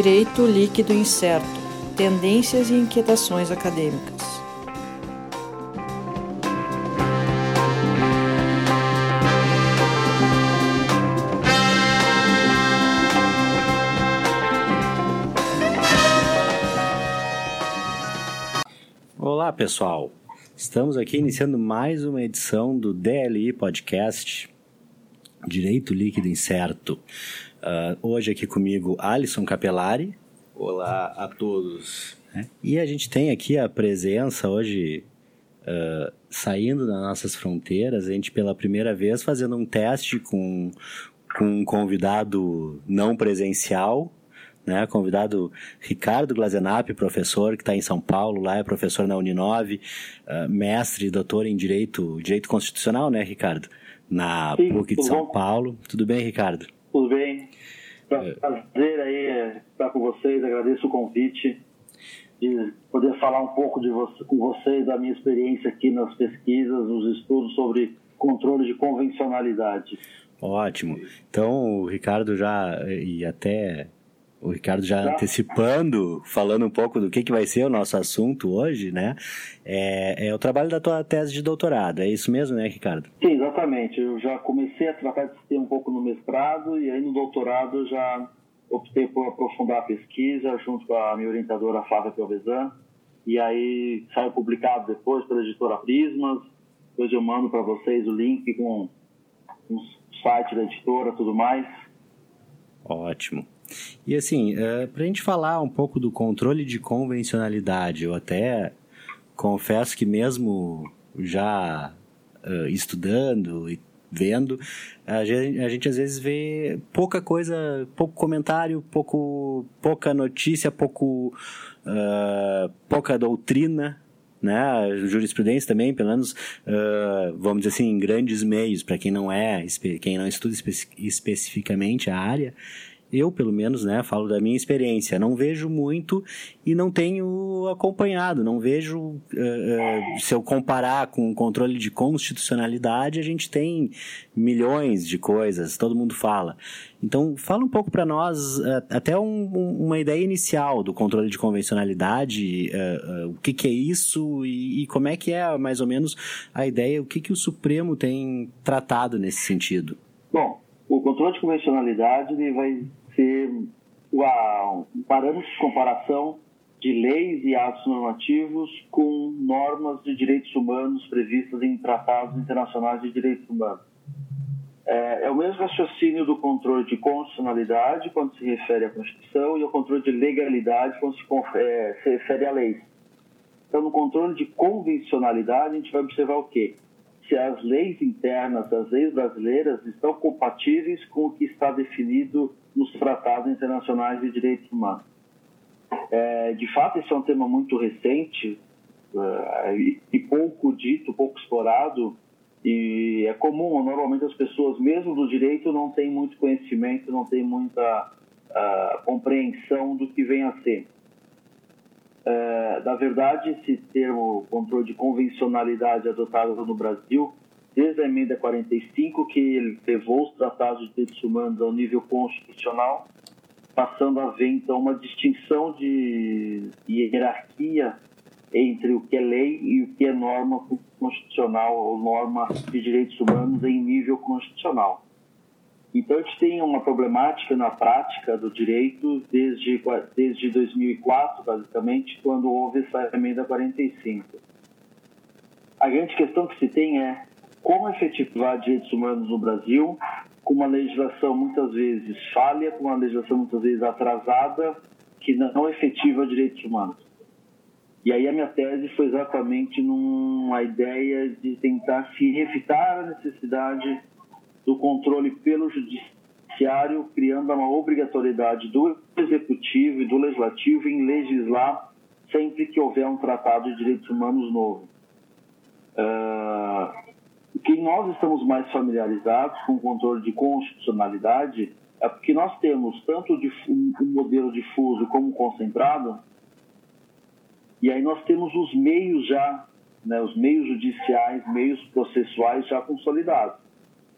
Direito Líquido Incerto Tendências e Inquietações Acadêmicas. Olá, pessoal. Estamos aqui iniciando mais uma edição do DLI Podcast Direito Líquido Incerto. Uh, hoje aqui comigo Alisson Capelari. Olá a todos. É. E a gente tem aqui a presença hoje uh, saindo das nossas fronteiras, a gente pela primeira vez fazendo um teste com, com um convidado não presencial, né? Convidado Ricardo Glazenap, professor que está em São Paulo, lá é professor na Uninove, uh, mestre, doutor em Direito, Direito Constitucional, né, Ricardo? Na Sim, PUC de São bom? Paulo. Tudo bem, Ricardo? Tudo bem. É. Prazer aí é, estar com vocês, agradeço o convite de poder falar um pouco de você, com vocês da minha experiência aqui nas pesquisas, nos estudos sobre controle de convencionalidade. Ótimo. Então, o Ricardo já, e até o Ricardo já antecipando, falando um pouco do que, que vai ser o nosso assunto hoje, né? É, é, o trabalho da tua tese de doutorado, é isso mesmo, né, Ricardo? Sim, exatamente. Eu já comecei a tratar desse tema um pouco no mestrado e aí no doutorado já optei por aprofundar a pesquisa junto com a minha orientadora Flávia Piovesan e aí saiu publicado depois pela editora Prismas. Depois eu mando para vocês o link com o site da editora, tudo mais. Ótimo. E assim, é, para a gente falar um pouco do controle de convencionalidade, eu até confesso que mesmo já uh, estudando e vendo, a gente, a gente, às vezes vê pouca coisa, pouco comentário, pouco, pouca notícia, pouco, uh, pouca doutrina, né? Jurisprudência também, pelo menos, uh, vamos dizer assim, grandes meios, para quem não é, quem não estuda espe especificamente a área, eu, pelo menos, né, falo da minha experiência, não vejo muito e não tenho acompanhado, não vejo, uh, uh, se eu comparar com o controle de constitucionalidade, a gente tem milhões de coisas, todo mundo fala. Então, fala um pouco para nós, uh, até um, uma ideia inicial do controle de convencionalidade, o que, que, é isso e, e, como é que é, mais ou menos, a ideia, o que, que o Supremo tem tratado nesse sentido. Bom, o controle de convencionalidade ele vai ser um parâmetro de comparação de leis e atos normativos com normas de direitos humanos previstas em tratados internacionais de direitos humanos. É, é, o mesmo raciocínio do controle de constitucionalidade quando se refere à Constituição e o controle de legalidade quando se, é, se refere à lei. Então, no controle de convencionalidade, a gente vai observar o quê? Se as leis internas das leis brasileiras estão compatíveis com o que está definido nos tratados internacionais de direitos humanos. É, de fato, esse é um tema muito recente é, e pouco dito, pouco explorado, e é comum, normalmente as pessoas, mesmo do direito, não têm muito conhecimento, não têm muita uh, compreensão do que vem a ser. É, na verdade, esse termo controle de convencionalidade adotado no Brasil desde a emenda 45, que levou os tratados de direitos humanos ao nível constitucional, passando a haver então uma distinção de hierarquia entre o que é lei e o que é norma constitucional ou norma de direitos humanos em nível constitucional. Então, a gente tem uma problemática na prática do direito desde, desde 2004, basicamente, quando houve essa emenda 45. A grande questão que se tem é como efetivar direitos humanos no Brasil com uma legislação muitas vezes falha, com uma legislação muitas vezes atrasada, que não efetiva direitos humanos. E aí a minha tese foi exatamente numa ideia de tentar se evitar a necessidade do controle pelo judiciário, criando uma obrigatoriedade do executivo e do legislativo em legislar sempre que houver um tratado de direitos humanos novo. Uh, que nós estamos mais familiarizados com o controle de constitucionalidade é porque nós temos tanto um modelo difuso como concentrado, e aí nós temos os meios já, né, os meios judiciais, meios processuais já consolidados.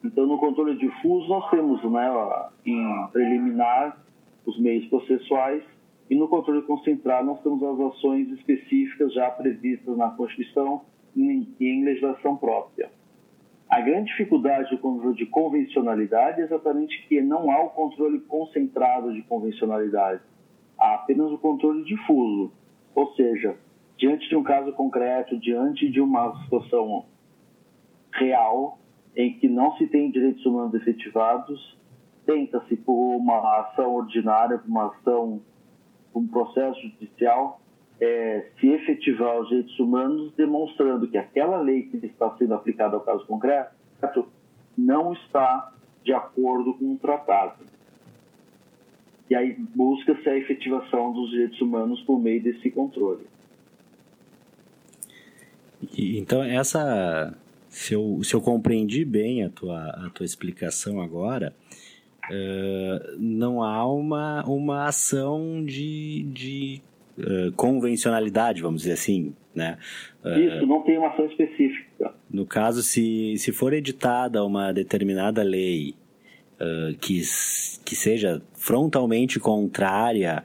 Então, no controle difuso, nós temos né, em preliminar os meios processuais, e no controle concentrado nós temos as ações específicas já previstas na Constituição e em legislação própria. A grande dificuldade do controle de convencionalidade é exatamente que não há o controle concentrado de convencionalidade, há apenas o controle difuso, ou seja, diante de um caso concreto, diante de uma situação real em que não se tem direitos humanos efetivados, tenta-se por uma ação ordinária, por uma ação, por um processo judicial, é, se efetivar os direitos humanos, demonstrando que aquela lei que está sendo aplicada ao caso concreto não está de acordo com o tratado. E aí busca-se a efetivação dos direitos humanos por meio desse controle. Então, essa. Se eu, se eu compreendi bem a tua, a tua explicação agora, uh, não há uma, uma ação de, de uh, convencionalidade, vamos dizer assim, né? Uh, Isso, não tem uma ação específica. No caso, se, se for editada uma determinada lei que, que seja frontalmente contrária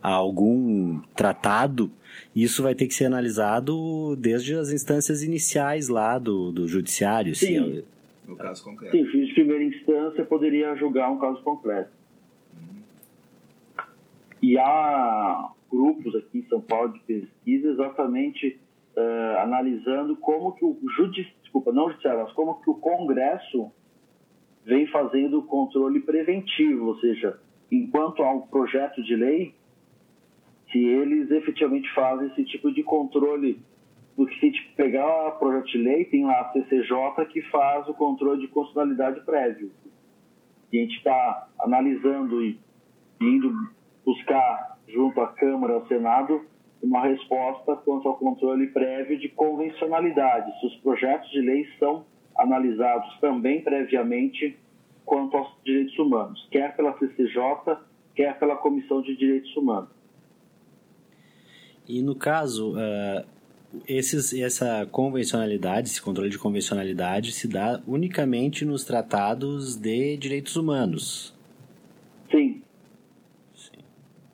a algum tratado, isso vai ter que ser analisado desde as instâncias iniciais lá do, do judiciário. Sim. no caso concreto. Sim, juiz de primeira instância poderia julgar um caso concreto. Uhum. E há grupos aqui em São Paulo de pesquisa exatamente uh, analisando como que o judiciário, desculpa, não o judiciário, mas como que o Congresso vem fazendo o controle preventivo, ou seja, enquanto há um projeto de lei, se eles efetivamente fazem esse tipo de controle. Porque se a gente pegar o projeto de lei, tem lá a CCJ que faz o controle de constitucionalidade prévio. E a gente está analisando e indo buscar junto à Câmara ao Senado uma resposta quanto ao controle prévio de convencionalidade, se os projetos de lei são analisados também previamente quanto aos direitos humanos, quer pela CCJ, quer pela Comissão de Direitos Humanos. E no caso, uh, esses, essa convencionalidade, esse controle de convencionalidade se dá unicamente nos tratados de direitos humanos. Sim. Sim.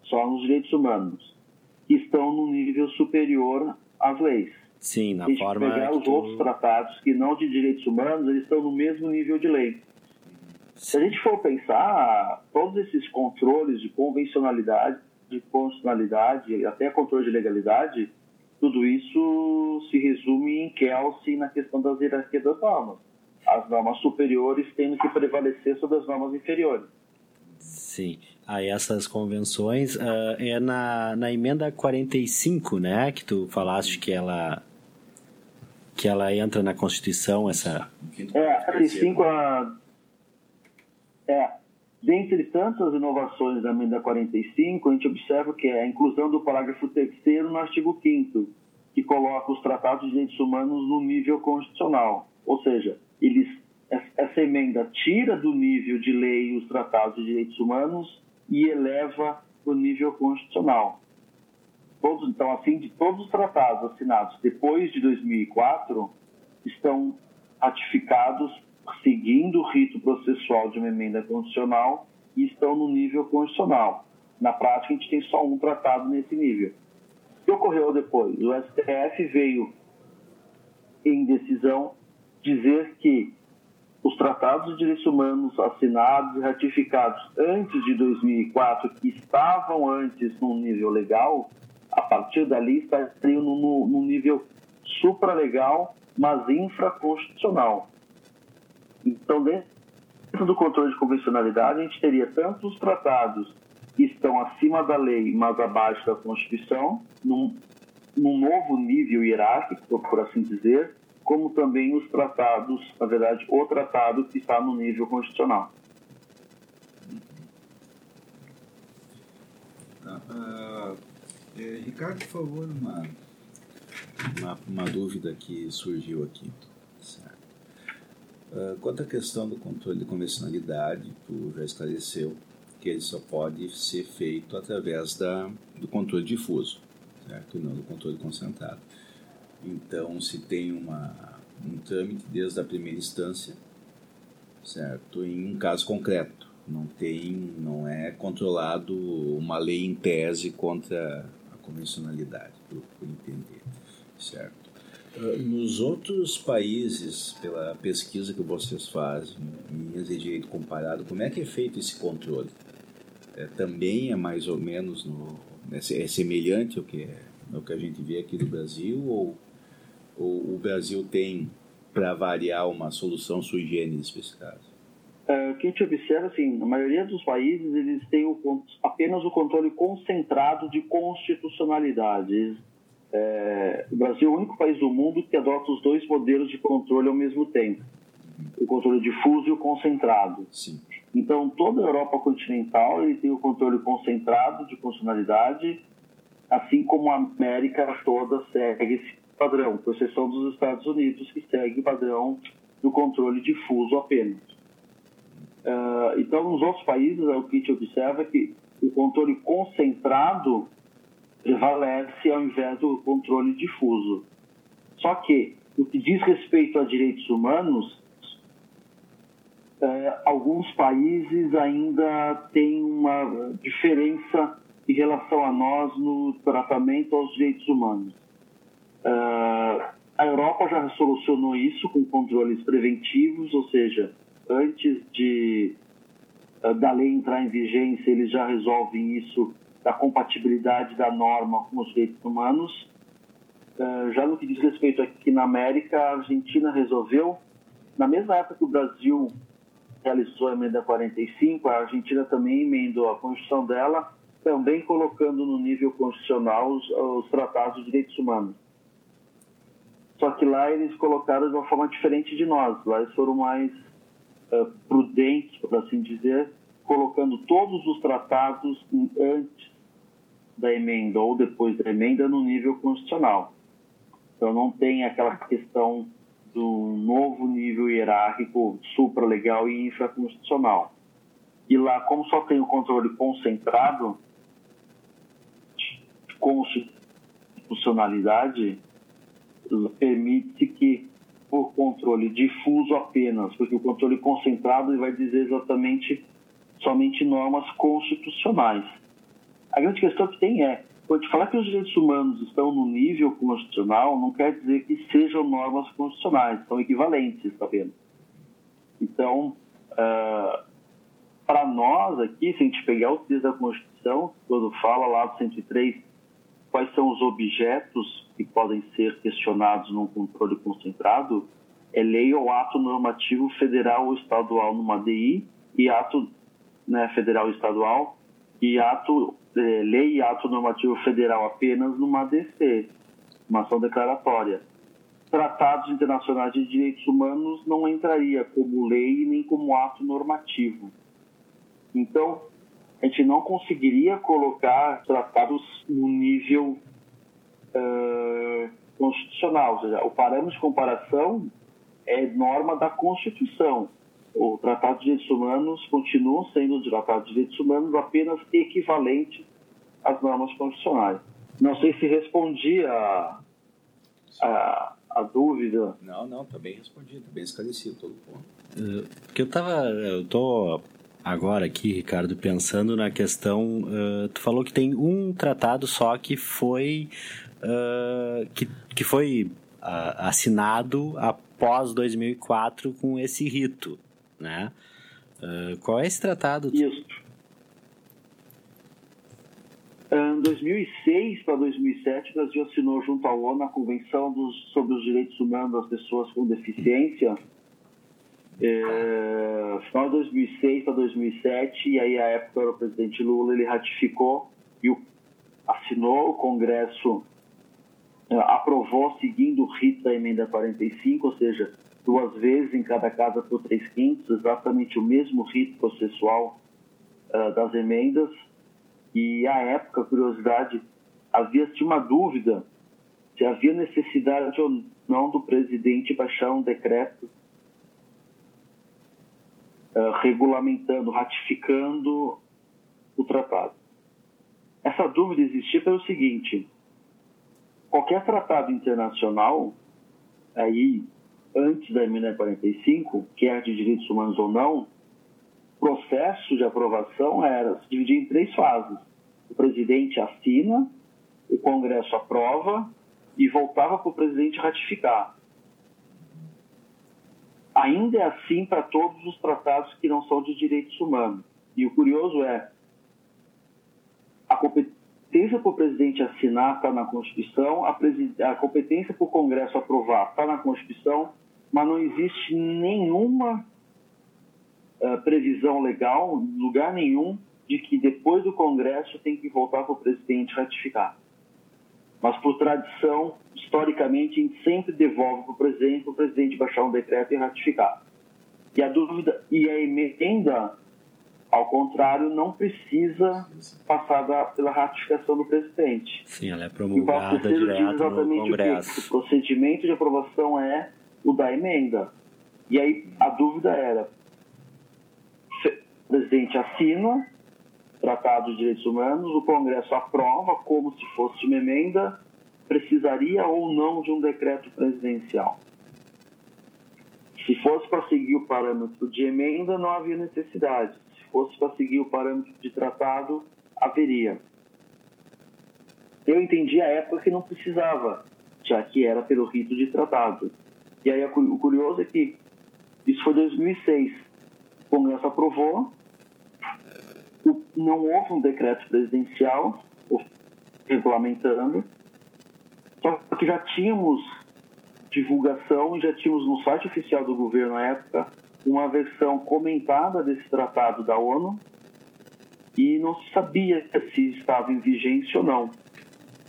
Só nos direitos humanos. Que estão no nível superior às leis. Sim, na Se forma. Se pegar os tu... outros tratados que não de direitos humanos, eles estão no mesmo nível de lei. Se a gente for pensar, todos esses controles de convencionalidade de constitucionalidade, até controle de legalidade, tudo isso se resume em Kelsey na questão das hierarquias das normas. As normas superiores tendo que prevalecer sobre as normas inferiores. Sim. Aí essas convenções uh, é na, na emenda 45, né? Que tu falaste que ela que ela entra na Constituição, essa... É, a 45 a... É, Dentre tantas inovações da emenda 45, a gente observa que é a inclusão do parágrafo 3 no artigo 5 que coloca os tratados de direitos humanos no nível constitucional. Ou seja, eles, essa emenda tira do nível de lei os tratados de direitos humanos e eleva o nível constitucional. Todos, então, assim, de todos os tratados assinados depois de 2004 estão ratificados seguindo o rito processual de uma emenda constitucional e estão no nível constitucional. Na prática, a gente tem só um tratado nesse nível. O que ocorreu depois? O STF veio, em decisão, dizer que os tratados de direitos humanos assinados e ratificados antes de 2004, que estavam antes no nível legal, a partir dali estariam no nível supralegal, mas infraconstitucional. Então, dentro do controle de convencionalidade, a gente teria tanto os tratados que estão acima da lei, mas abaixo da Constituição, num, num novo nível hierárquico, por assim dizer, como também os tratados, na verdade, o tratado que está no nível constitucional. É, Ricardo, por favor, uma, uma, uma dúvida que surgiu aqui. Certo. Uh, quanto à questão do controle de convencionalidade, tu já esclareceu que ele só pode ser feito através da, do controle difuso, certo? E não do controle concentrado. Então, se tem uma, um trâmite desde a primeira instância, certo? Em um caso concreto, Não tem, não é controlado uma lei em tese contra a convencionalidade, por, por entender, certo? Ah, nos outros países, pela pesquisa que vocês fazem, em de direito comparado, como é que é feito esse controle? É, também é mais ou menos no, é, é semelhante ao que, é, ao que a gente vê aqui no Brasil ou, ou o Brasil tem para variar uma solução sui generis para esse caso? É, o que a gente observa, assim, na maioria dos países eles têm o, apenas o controle concentrado de constitucionalidade. É, o Brasil é o único país do mundo que adota os dois modelos de controle ao mesmo tempo. O controle difuso e o concentrado. Sim. Então, toda a Europa continental ele tem o controle concentrado de constitucionalidade, assim como a América toda segue esse padrão, com exceção dos Estados Unidos, que segue o padrão do controle difuso apenas. Uh, então, nos outros países, o que a gente observa é que o controle concentrado prevalece ao invés do controle difuso. Só que, no que diz respeito a direitos humanos, uh, alguns países ainda têm uma diferença em relação a nós no tratamento aos direitos humanos. Uh, a Europa já solucionou isso com controles preventivos, ou seja, antes de uh, da lei entrar em vigência, eles já resolvem isso da compatibilidade da norma com os direitos humanos. Uh, já no que diz respeito aqui na América, a Argentina resolveu, na mesma época que o Brasil realizou a emenda 45, a Argentina também emendou a Constituição dela, também colocando no nível constitucional os, os tratados de direitos humanos. Só que lá eles colocaram de uma forma diferente de nós. Lá eles foram mais uh, prudentes, por assim dizer, colocando todos os tratados antes da emenda ou depois da emenda no nível constitucional. Então não tem aquela questão do novo nível hierárquico supralegal e infraconstitucional. E lá, como só tem o controle concentrado de constitucionalidade, permite que, por controle difuso apenas, porque o controle concentrado vai dizer exatamente somente normas constitucionais. A grande questão que tem é, quando falar que os direitos humanos estão no nível constitucional, não quer dizer que sejam normas constitucionais, são equivalentes apenas. Então, uh, para nós aqui, se a gente pegar o texto da Constituição, quando fala lá do 103, quais são os objetos que podem ser questionados num controle concentrado, é lei ou ato normativo federal ou estadual numa DI e ato né, federal e estadual e ato é, lei e ato normativo federal apenas numa DC, uma ação declaratória. Tratados internacionais de direitos humanos não entraria como lei nem como ato normativo. Então, a gente não conseguiria colocar tratados no nível uh, constitucional. Ou seja, o parâmetro de comparação é norma da Constituição. O Tratado de Direitos Humanos continua sendo o Tratado de Direitos Humanos apenas equivalente às normas constitucionais. Não sei se respondi a, a, a dúvida. Não, não, está bem respondido, bem esclarecido todo o ponto. Uh, porque eu estava, eu tô agora aqui, Ricardo, pensando na questão. Uh, tu falou que tem um tratado só que foi. Uh, que, que foi uh, assinado após 2004 com esse rito, né? qual é esse tratado? Isso. Em 2006 para 2007, o Brasil assinou junto à ONU a Convenção dos, sobre os Direitos Humanos das Pessoas com Deficiência, é, final de 2006 para 2007, e aí a época era o presidente Lula, ele ratificou e o, assinou, o Congresso é, aprovou seguindo o rito da emenda 45, ou seja, duas vezes em cada casa por três quintos, exatamente o mesmo rito processual uh, das emendas. E à época, curiosidade, havia-se uma dúvida se havia necessidade ou não do presidente baixar um decreto uh, regulamentando, ratificando o tratado. Essa dúvida existia pelo seguinte: qualquer tratado internacional, aí antes da emenda 45, quer de direitos humanos ou não, processo de aprovação era se dividir em três fases. O presidente assina, o Congresso aprova e voltava para o presidente ratificar. Ainda é assim para todos os tratados que não são de direitos humanos. E o curioso é, a competência para o presidente assinar está na Constituição, a competência para o Congresso aprovar está na Constituição, mas não existe nenhuma uh, previsão legal, lugar nenhum, de que depois do Congresso tem que voltar para o presidente ratificar. Mas por tradição, historicamente, a gente sempre devolve para o presidente, para o presidente baixar um decreto e ratificar. E a dúvida, e a emenda, ao contrário, não precisa passar da, pela ratificação do presidente. Sim, ela é promulgada direto no Congresso. O, o procedimento de aprovação é o da emenda. E aí a dúvida era, o presidente assina, Tratado de Direitos Humanos, o Congresso aprova como se fosse uma emenda, precisaria ou não de um decreto presidencial. Se fosse para seguir o parâmetro de emenda, não havia necessidade. Se fosse para seguir o parâmetro de tratado, haveria. Eu entendi a época que não precisava, já que era pelo rito de tratado. E aí o curioso é que isso foi 2006. O Congresso aprovou, não houve um decreto presidencial regulamentando, só que já tínhamos divulgação e já tínhamos no site oficial do governo na época uma versão comentada desse tratado da ONU e não se sabia se estava em vigência ou não.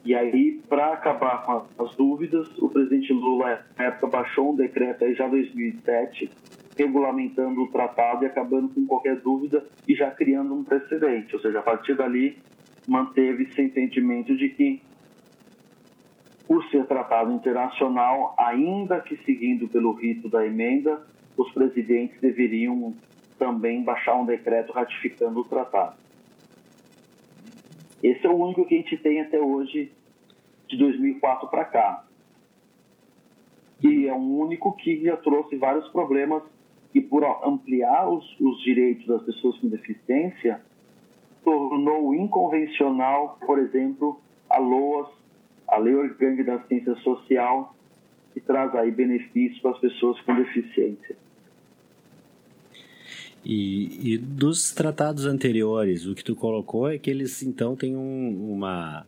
E aí, para acabar com as dúvidas, o presidente Lula, na época, baixou um decreto aí já em 2007, regulamentando o tratado e acabando com qualquer dúvida e já criando um precedente. Ou seja, a partir dali manteve-se entendimento de que, por ser tratado internacional, ainda que seguindo pelo rito da emenda, os presidentes deveriam também baixar um decreto ratificando o tratado. Esse é o único que a gente tem até hoje, de 2004 para cá. E é um único que já trouxe vários problemas e por ampliar os, os direitos das pessoas com deficiência, tornou inconvencional, por exemplo, a LOAS, a Lei Orgânica da Assistência Social, que traz aí benefícios para as pessoas com deficiência. E, e, dos tratados anteriores, o que tu colocou é que eles então têm um, uma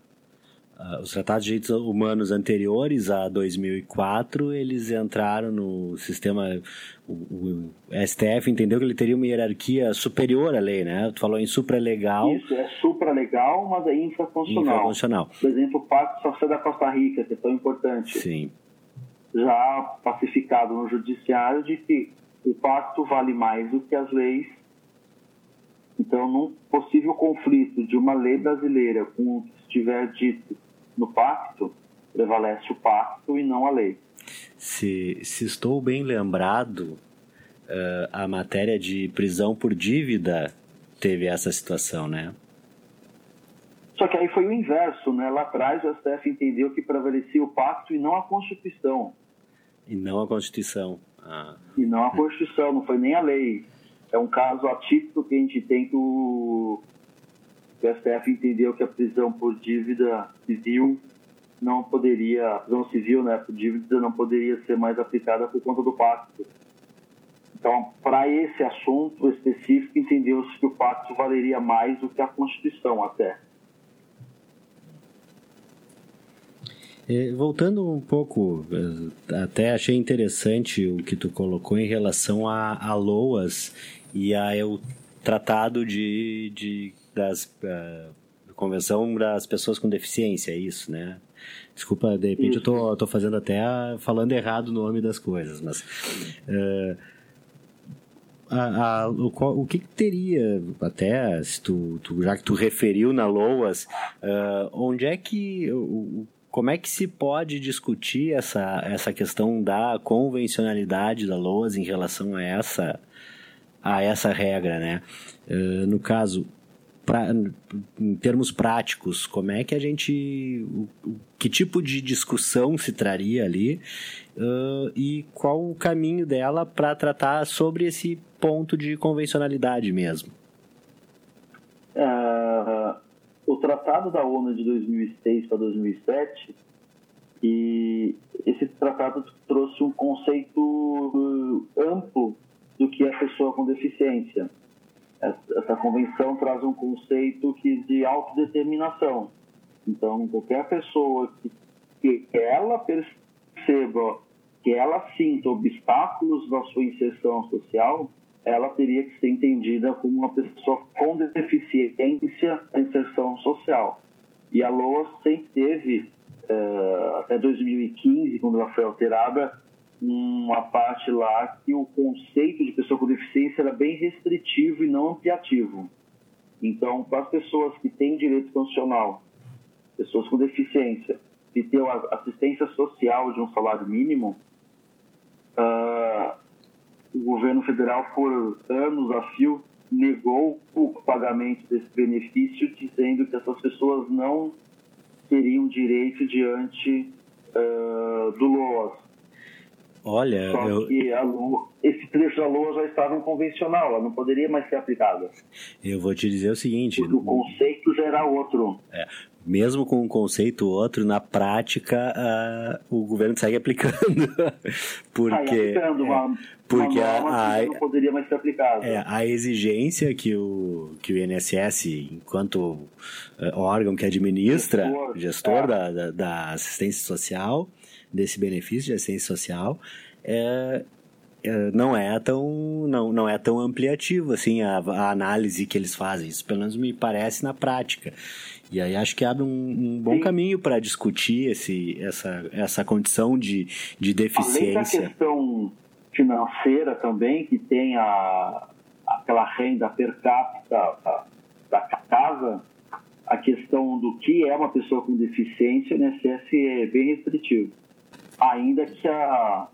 Uh, os tratados de direitos humanos anteriores a 2004, eles entraram no sistema. O, o, STF entendeu que ele teria uma hierarquia superior à lei, né? Tu falou em supralegal. Isso, é supralegal, mas é infraconstitucional. Infraconstitucional. Por exemplo, o Pacto Social da Costa Rica, que é tão importante. Sim. Já pacificado no judiciário de que o pacto vale mais do que as leis. Então, num possível conflito de uma lei brasileira com o que estiver dito no pacto, prevalece o pacto e não a lei. Se, se estou bem lembrado, uh, a matéria de prisão por dívida teve essa situação, né? Só que aí foi o inverso, né? Lá atrás o STF entendeu que prevalecia o pacto e não a Constituição. E não a Constituição. Ah. E não a Constituição, não foi nem a lei. É um caso atípico que a gente tem que o o STF entendeu que a prisão por dívida civil não poderia, a prisão civil, né, por dívida não poderia ser mais aplicada por conta do pacto. Então, para esse assunto específico, entendeu-se que o pacto valeria mais do que a Constituição até. É, voltando um pouco, é, até achei interessante o que tu colocou em relação a, a LOAS e a o tratado de, de das uh, convenção das pessoas com deficiência, é isso, né? Desculpa, de repente isso. eu tô, tô fazendo até falando errado o nome das coisas, mas uh, a, a, o, o que, que, teria, até se tu, tu, já que tu referiu na LOAS, uh, onde é que o, como é que se pode discutir essa, essa questão da convencionalidade da LOAS em relação a essa, a essa regra, né? Uh, no caso, pra, em termos práticos, como é que a gente. Que tipo de discussão se traria ali uh, e qual o caminho dela para tratar sobre esse ponto de convencionalidade mesmo? Uh, o Tratado da ONU de 2006 para 2007 e esse tratado trouxe um conceito amplo do que é pessoa com deficiência. Essa convenção traz um conceito que de autodeterminação. Então, qualquer pessoa que, que ela perceba, que ela sinta obstáculos na sua inserção social, ela teria que ser entendida como uma pessoa com deficiência na inserção social. E a LOA sempre teve, uh, até 2015, quando ela foi alterada, uma parte lá que o conceito de pessoa com deficiência era bem restritivo e não ampliativo. Então, para as pessoas que têm direito constitucional, pessoas com deficiência, e ter assistência social de um salário mínimo, uh, o governo federal, por anos a fio, negou o pagamento desse benefício, dizendo que essas pessoas não teriam direito diante uh, do LOAS. Olha, Só eu... que a LOA, esse trecho da LOA já estava convencional, ela não poderia mais ser aplicada. Eu vou te dizer o seguinte... Porque o conceito já era outro. É, mesmo com um conceito outro, na prática uh, o governo segue aplicando. porque, ah, aplicando uma, porque uma a, não poderia mais ser aplicada. É, a exigência que o, que o INSS, enquanto uh, órgão que administra, gestor, gestor é. da, da, da assistência social, desse benefício de assistência social, é, é, não é tão não, não é tão ampliativo assim a, a, análise que eles fazem isso pelo menos me parece na prática e aí acho que abre um, um bom Sim. caminho para discutir esse, essa, essa condição de, de deficiência. Além da questão financeira também, que tem a, aquela renda per capita da, da casa, a questão do que é uma pessoa com deficiência, o INSS é bem restritivo. Ainda que a,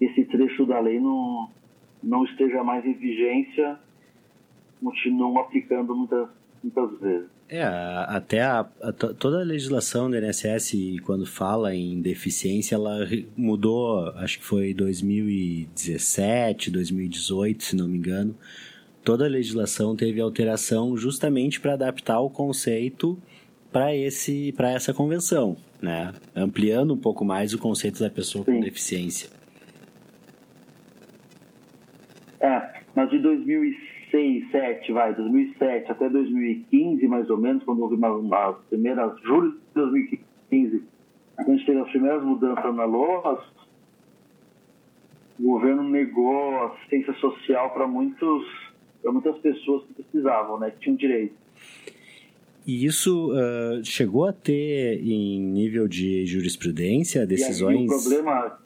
esse trecho da lei não, não esteja mais em vigência, continuam aplicando muitas, muitas vezes. É, até a, a, toda a legislação do INSS, quando fala em deficiência, ela mudou, acho que foi 2017, 2018, se não me engano. Toda a legislação teve alteração justamente para adaptar o conceito para para essa convenção, né? Ampliando um pouco mais o conceito da pessoa Sim. com deficiência. É, mas de 2006 2006, 7, vai, 2007 até 2015, mais ou menos, quando houve uma, uma primeira, julho de 2015, a gente teve as primeiras mudanças na LOAS, o governo negou assistência social para muitos para muitas pessoas que precisavam, né, que tinham direito. E isso uh, chegou a ter em nível de jurisprudência decisões. E aí, o problema.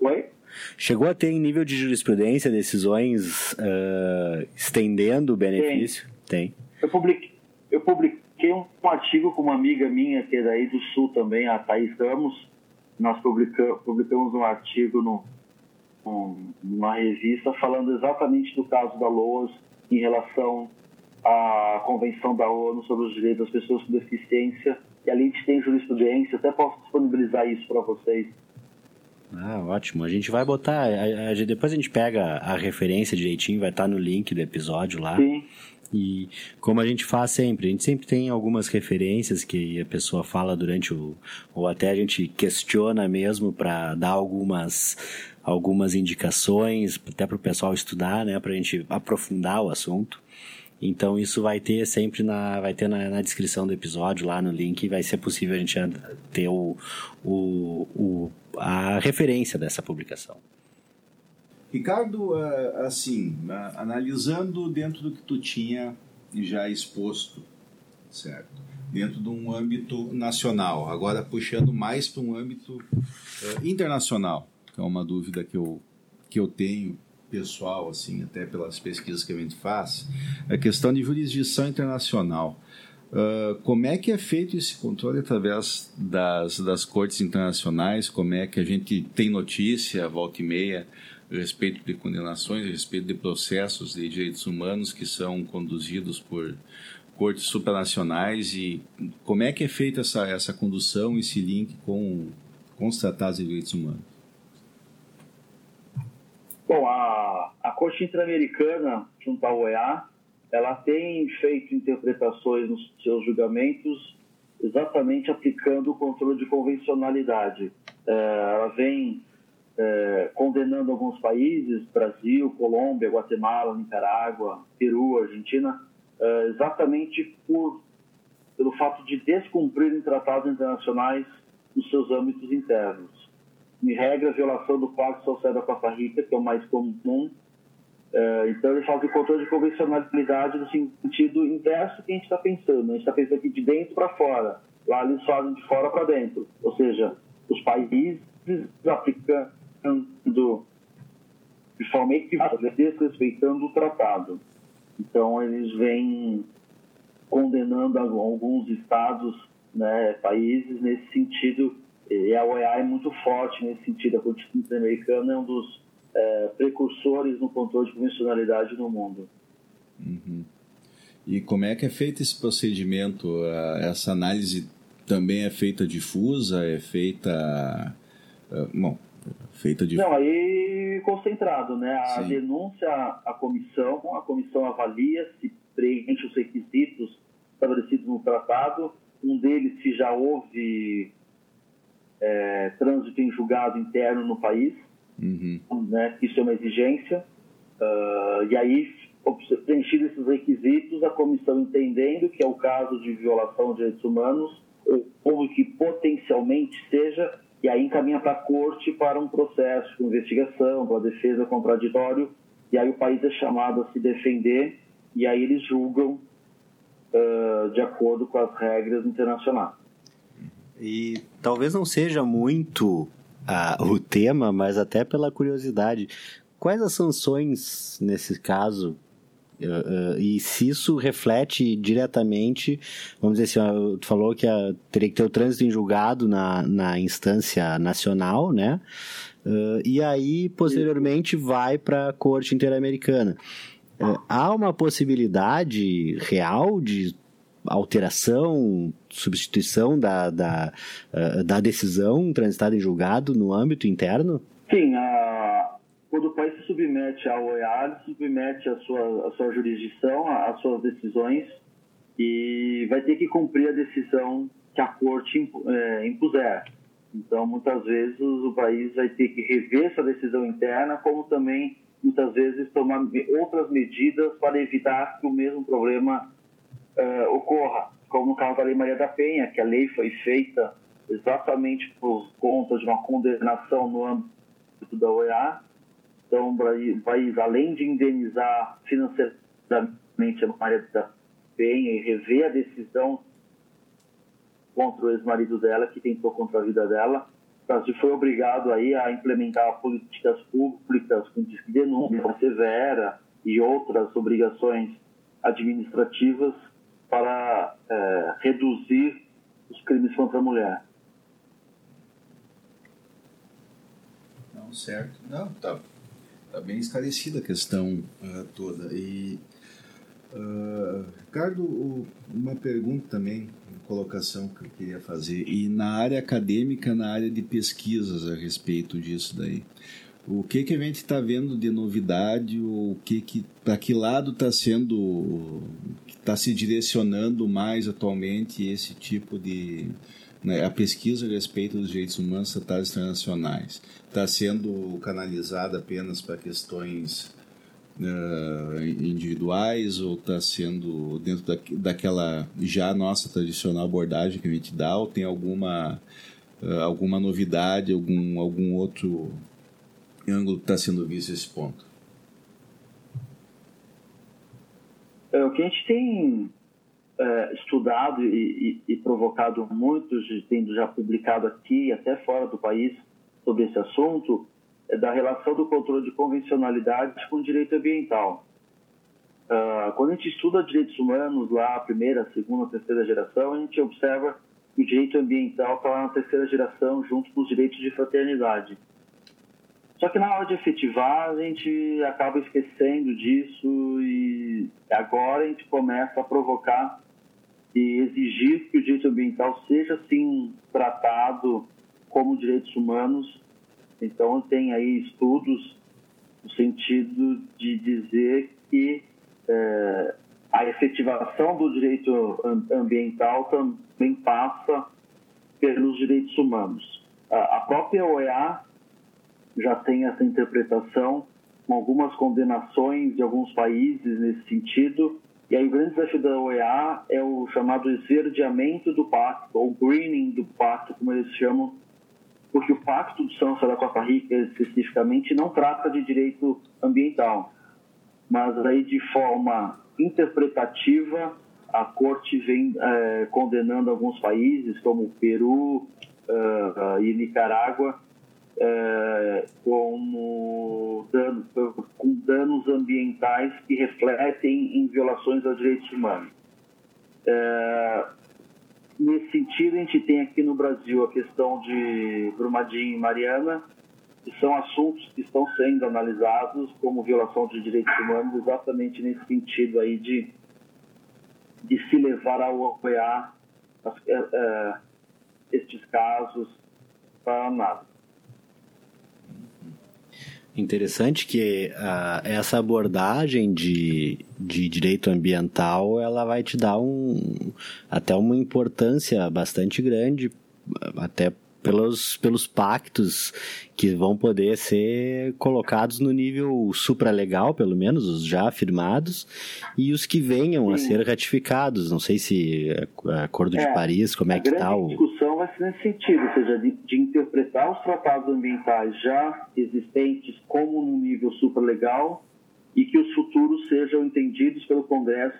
Oi? Chegou a ter em nível de jurisprudência decisões uh, estendendo o benefício? Tem. Tem. Eu, publiquei, eu publiquei um artigo com uma amiga minha, que é daí do Sul também, a Thaís Ramos. Nós publicamos, publicamos um artigo no, um, numa revista falando exatamente do caso da LOAS em relação à Convenção da ONU sobre os Direitos das Pessoas com Deficiência. E ali a gente tem jurisprudência, até posso disponibilizar isso para vocês ah, ótimo. A gente vai botar. A, a, depois a gente pega a referência direitinho, vai estar no link do episódio lá. Sim. E como a gente faz sempre, a gente sempre tem algumas referências que a pessoa fala durante o. ou até a gente questiona mesmo para dar algumas, algumas indicações, até para o pessoal estudar, né, para a gente aprofundar o assunto. Então isso vai ter sempre na, vai ter na, na, descrição do episódio lá no link vai ser possível a gente ter o, o, o a referência dessa publicação. Ricardo, ah, assim, ah, analisando dentro do que tu tinha já exposto, certo? Dentro de um âmbito nacional, agora puxando mais para um âmbito ah, internacional, que é uma dúvida que eu, que eu tenho pessoal, assim, até pelas pesquisas que a gente faz, a questão de jurisdição internacional. Uh, como é que é feito esse controle através das, das cortes internacionais? Como é que a gente tem notícia, volta e meia, a respeito de condenações, a respeito de processos de direitos humanos que são conduzidos por cortes supranacionais e como é que é feita essa, essa condução, esse link com, com os tratados de direitos humanos? Bom, a, a Corte Interamericana, junto à OEA, ela tem feito interpretações nos seus julgamentos exatamente aplicando o controle de convencionalidade. É, ela vem é, condenando alguns países, Brasil, Colômbia, Guatemala, Nicarágua, Peru, Argentina, é, exatamente por, pelo fato de descumprirem tratados internacionais nos seus âmbitos internos. Em regra, violação do Pacto Social da Costa Rica, que é o mais comum, é, então, ele fala de controle de convencionalidade no sentido inverso que a gente está pensando. A gente está pensando aqui de dentro para fora. Lá eles fazem de fora para dentro. Ou seja, os países aplicando de forma equivocada, desrespeitando o tratado. Então, eles vêm condenando alguns estados, né, países nesse sentido. E a OEA é muito forte nesse sentido. A Constituição Americana é um dos é, precursores no controle de convencionalidade no mundo. Uhum. E como é que é feito esse procedimento? Essa análise também é feita difusa? É feita. Bom, feita de. Não, aí concentrado, né? A Sim. denúncia à comissão, a comissão avalia se preenche os requisitos estabelecidos no tratado. Um deles, se já houve é, trânsito em julgado interno no país uhum. né, isso é uma exigência. Uh, e aí, preenchidos esses requisitos, a comissão entendendo que é o caso de violação de direitos humanos, ou que potencialmente seja, e aí encaminha para a corte para um processo de investigação, para defesa contraditório, e aí o país é chamado a se defender, e aí eles julgam uh, de acordo com as regras internacionais. E talvez não seja muito o tema, mas até pela curiosidade. Quais as sanções nesse caso Uh, uh, e se isso reflete diretamente, vamos dizer assim, tu falou que a, teria que ter o trânsito em julgado na, na instância nacional, né? Uh, e aí, posteriormente, vai para a Corte Interamericana. há uma possibilidade real de alteração, substituição da, da, uh, da decisão transitada em julgado no âmbito interno? Sim, a, quando o país se submete ao ele submete a sua, a sua jurisdição, às suas decisões, e vai ter que cumprir a decisão que a corte é, impuser. Então, muitas vezes, o país vai ter que rever essa decisão interna, como também, muitas vezes, tomar outras medidas para evitar que o mesmo problema uh, ocorra, como no caso da Lei Maria da Penha, que a lei foi feita exatamente por conta de uma condenação no âmbito da OEA. Então, o país, além de indenizar financeiramente a Maria da Penha e rever a decisão contra o ex-marido dela, que tentou contra a vida dela, o Brasil foi obrigado aí a implementar políticas públicas com denúncia severa e outras obrigações administrativas para é, reduzir os crimes contra a mulher. Não, certo. Não, tá, tá bem esclarecida a questão uh, toda. E, uh, Ricardo, uma pergunta também, uma colocação que eu queria fazer. E na área acadêmica, na área de pesquisas a respeito disso daí. O que que a gente está vendo de novidade? O que que para que lado está sendo está se direcionando mais atualmente esse tipo de né, a pesquisa a respeito dos direitos humanos tratados internacionais está sendo canalizada apenas para questões uh, individuais ou está sendo dentro da, daquela já nossa tradicional abordagem que a gente dá ou tem alguma uh, alguma novidade algum algum outro ângulo está sendo visto esse ponto? É, o que a gente tem é, estudado e, e, e, provocado muitos, tendo já publicado aqui até fora do país sobre esse assunto, é da relação do controle de convencionalidade com o direito ambiental. Uh, quando a gente estuda direitos humanos lá, a primeira, segunda, terceira geração, a gente observa que o direito ambiental está lá na terceira geração junto com os direitos de fraternidade. Só que na hora de efetivar, a gente acaba esquecendo disso e agora a gente começa a provocar e exigir que o direito ambiental seja, assim, tratado como direitos humanos. Então, tem aí estudos no sentido de dizer que é, a efetivação do direito ambiental também passa pelos direitos humanos. A própria OEA já tem essa interpretação, com algumas condenações de alguns países nesse sentido, e aí o grande desafio da OEA é o chamado esverdeamento do pacto, ou greening do pacto, como eles chamam, porque o Pacto de São da Costa Rica, especificamente, não trata de direito ambiental. Mas aí, de forma interpretativa, a corte vem é, condenando alguns países, como Peru uh, e Nicarágua, é, como dano, com danos ambientais que refletem em violações aos direitos humanos. É, nesse sentido, a gente tem aqui no Brasil a questão de Brumadinho e Mariana, que são assuntos que estão sendo analisados como violação de direitos humanos, exatamente nesse sentido aí de, de se levar a apoiar as, é, é, estes casos para análise. Interessante que uh, essa abordagem de, de direito ambiental ela vai te dar um, até uma importância bastante grande, até pelos, pelos pactos que vão poder ser colocados no nível supralegal, pelo menos, os já firmados, e os que venham Sim. a ser ratificados. Não sei se é, Acordo é, de Paris, como é que está o... Discussão vai ser nesse sentido, ou seja, de, de, interpretar os tratados ambientais já existentes como no nível supralegal e que os futuros sejam entendidos pelo Congresso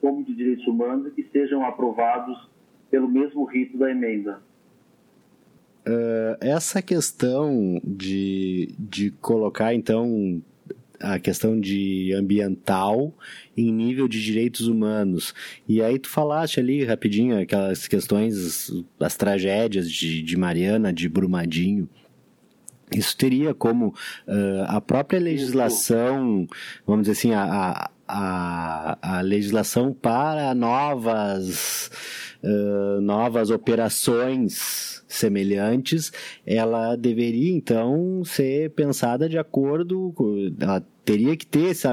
como de direitos humanos e que sejam aprovados pelo mesmo rito da emenda. Uh, essa questão de, de colocar, então, a questão de ambiental em nível de direitos humanos. E aí tu falaste ali rapidinho aquelas questões, as tragédias de, de Mariana, de Brumadinho. Isso teria como uh, a própria legislação, vamos dizer assim, a, a, a legislação para novas, uh, novas operações semelhantes, ela deveria então ser pensada de acordo, ela teria que ter esse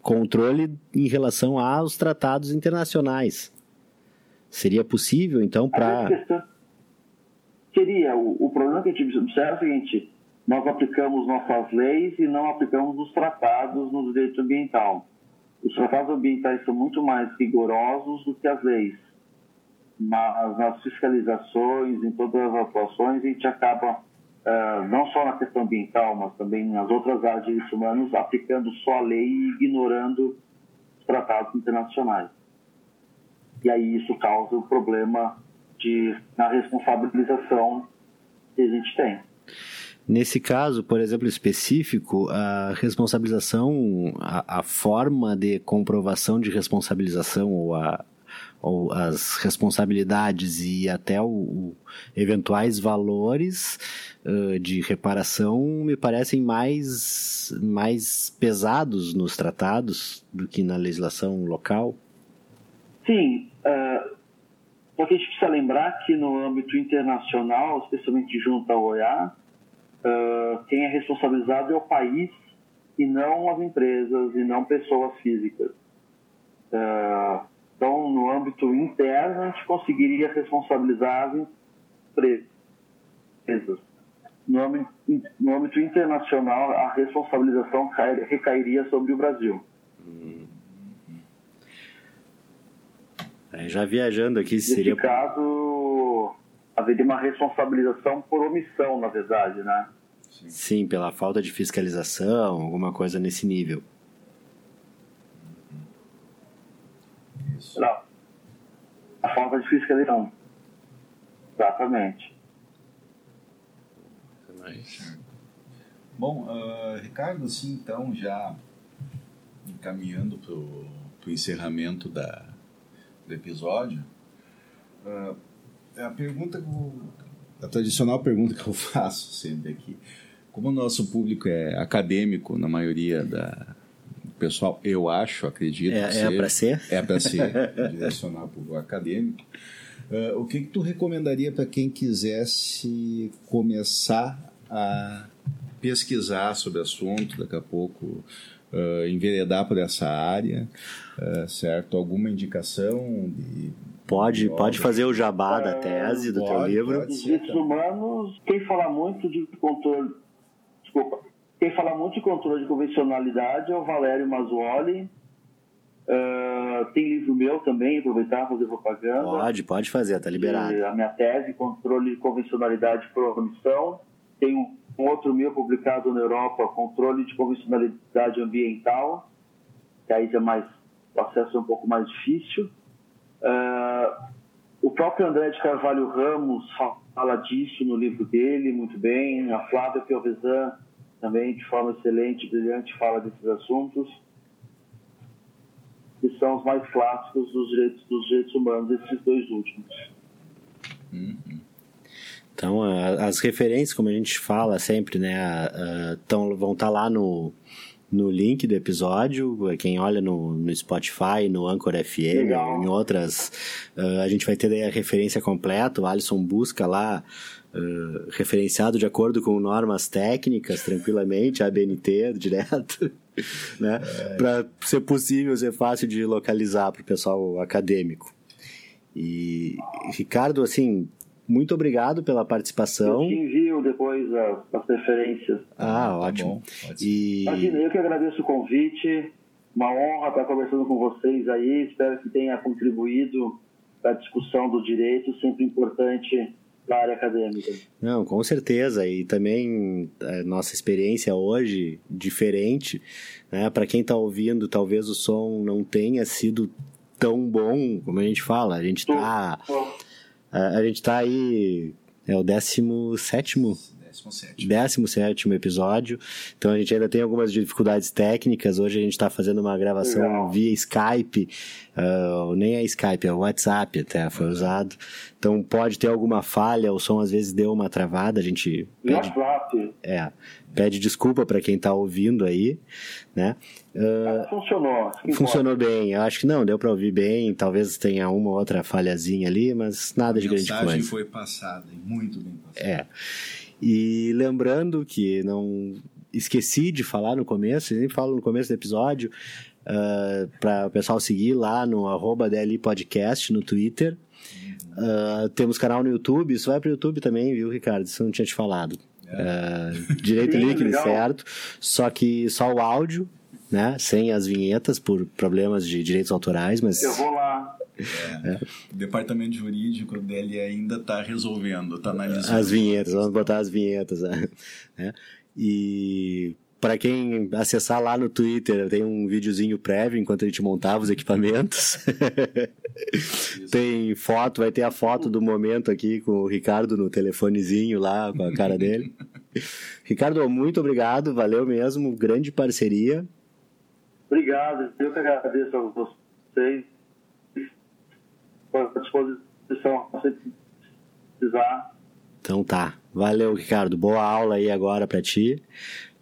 controle em relação aos tratados internacionais. Seria possível então para seria o, o problema que a gente observa é o seguinte: nós aplicamos nossas leis e não aplicamos os tratados no direito ambiental. Os tratados ambientais são muito mais rigorosos do que as leis mas nas fiscalizações, em todas as atuações, a gente acaba, uh, não só na questão ambiental, mas também nas outras áreas de direitos humanos, aplicando só a lei e ignorando os tratados internacionais. E aí isso causa o problema de, na responsabilização que a gente tem. Nesse caso, por exemplo, específico, a responsabilização, a, a, forma de comprovação de responsabilização ou a, ou as responsabilidades e até o, o eventuais valores uh, de reparação me parecem mais, mais pesados nos tratados do que na legislação local? Sim, uh, porque a gente precisa lembrar que no âmbito internacional, especialmente junto ao OEA, uh, quem é responsabilizado é o país e não as empresas e não pessoas físicas. Uh, então, no âmbito interno, a gente conseguiria responsabilizar as empresas. No âmbito, no âmbito internacional, a responsabilização recairia sobre o Brasil. Hum. já viajando aqui, Nesse seria. Nesse caso, haveria uma responsabilização por omissão, na verdade, né? Sim. Sim, pela falta de fiscalização, alguma coisa nesse nível. Isso. Não. A falta de fiscalização. Exatamente. Bom, uh, Ricardo, assim, então, já encaminhando para o encerramento da, do episódio, uh, a pergunta, a tradicional pergunta que eu faço sempre aqui, Como o nosso público é acadêmico, na maioria da pessoal, eu acho, acredito. É, é para ser? É para ser, direcionar para o acadêmico. Uh, o que, que tu recomendaria para quem quisesse começar a pesquisar sobre o assunto, daqui a pouco uh, enveredar por essa área, uh, certo? Alguma indicação de Pode, pode fazer o jabá da tese do pode, teu livro. Os direitos humanos, quem fala muito de controle, desculpa, quem fala muito de controle de convencionalidade é o Valério Mazzuoli. Uh, tem livro meu também, aproveitar fazer propaganda. Pode, pode fazer, tá liberado. a minha tese, Controle de Convencionalidade e Omissão. Tem um, um outro meu publicado na Europa, Controle de Convencionalidade Ambiental, que aí é mais, o acesso é um pouco mais difícil. Uh, o próprio André de Carvalho Ramos fala disso no livro dele muito bem. A Flávia Piovesan também, de forma excelente, brilhante, fala desses assuntos, que são os mais clássicos dos direitos, dos direitos humanos, esses dois últimos. Uhum. Então, as referências, como a gente fala sempre, né, tão, vão estar tá lá no, no link do episódio. Quem olha no, no Spotify, no Anchor FM, Legal. em outras, uh, a gente vai ter a referência completa. O Alisson busca lá uh, referenciado de acordo com normas técnicas, tranquilamente, ABNT direto. né? É. Para ser possível, ser fácil de localizar para o pessoal acadêmico. E, Ricardo, assim, muito obrigado pela participação. Eu te envio depois as, as referências. Ah, ótimo. Tá e... Imagina, eu que agradeço o convite. Uma honra estar conversando com vocês aí. Espero que tenha contribuído para a discussão do direito, sempre importante para a área acadêmica. Não, com certeza. E também a é, nossa experiência hoje, diferente. Né? Para quem está ouvindo, talvez o som não tenha sido tão bom como a gente fala. A gente está a, gente tá aí. É o 17 17 episódio. Então a gente ainda tem algumas dificuldades técnicas. Hoje a gente está fazendo uma gravação Legal. via Skype. Uh, nem é Skype, é WhatsApp até foi uhum. usado. Então pode ter alguma falha, o som às vezes deu uma travada. A gente. Pede. É. Pede desculpa para quem está ouvindo aí, né? Uh, funcionou. Funcionou bem. Eu acho que não, deu para ouvir bem. Talvez tenha uma ou outra falhazinha ali, mas nada a de grande coisa. A mensagem foi passada, muito bem passada. É. E lembrando que não esqueci de falar no começo, sempre falo no começo do episódio, uh, para o pessoal seguir lá no arroba DLI Podcast no Twitter. Uh, temos canal no YouTube, isso vai para o YouTube também, viu, Ricardo? Isso eu não tinha te falado. Uh, direito líquido, certo? Só que só o áudio, né? Sem as vinhetas por problemas de direitos autorais, mas. Eu vou lá. É. É. O departamento jurídico dele ainda está resolvendo, está analisando. As vinhetas, vamos botar as vinhetas. Né? É. E para quem acessar lá no Twitter, tem um videozinho prévio enquanto a gente montava os equipamentos. tem foto, vai ter a foto do momento aqui com o Ricardo no telefonezinho lá, com a cara dele. Ricardo, muito obrigado, valeu mesmo, grande parceria. Obrigado, eu que agradeço a vocês. À disposição, se precisar. Então tá. Valeu, Ricardo. Boa aula aí agora para ti.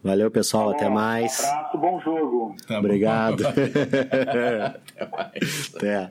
Valeu, pessoal. Tá até mais. Um abraço, bom jogo. Tá Obrigado. Bom. até mais. Até.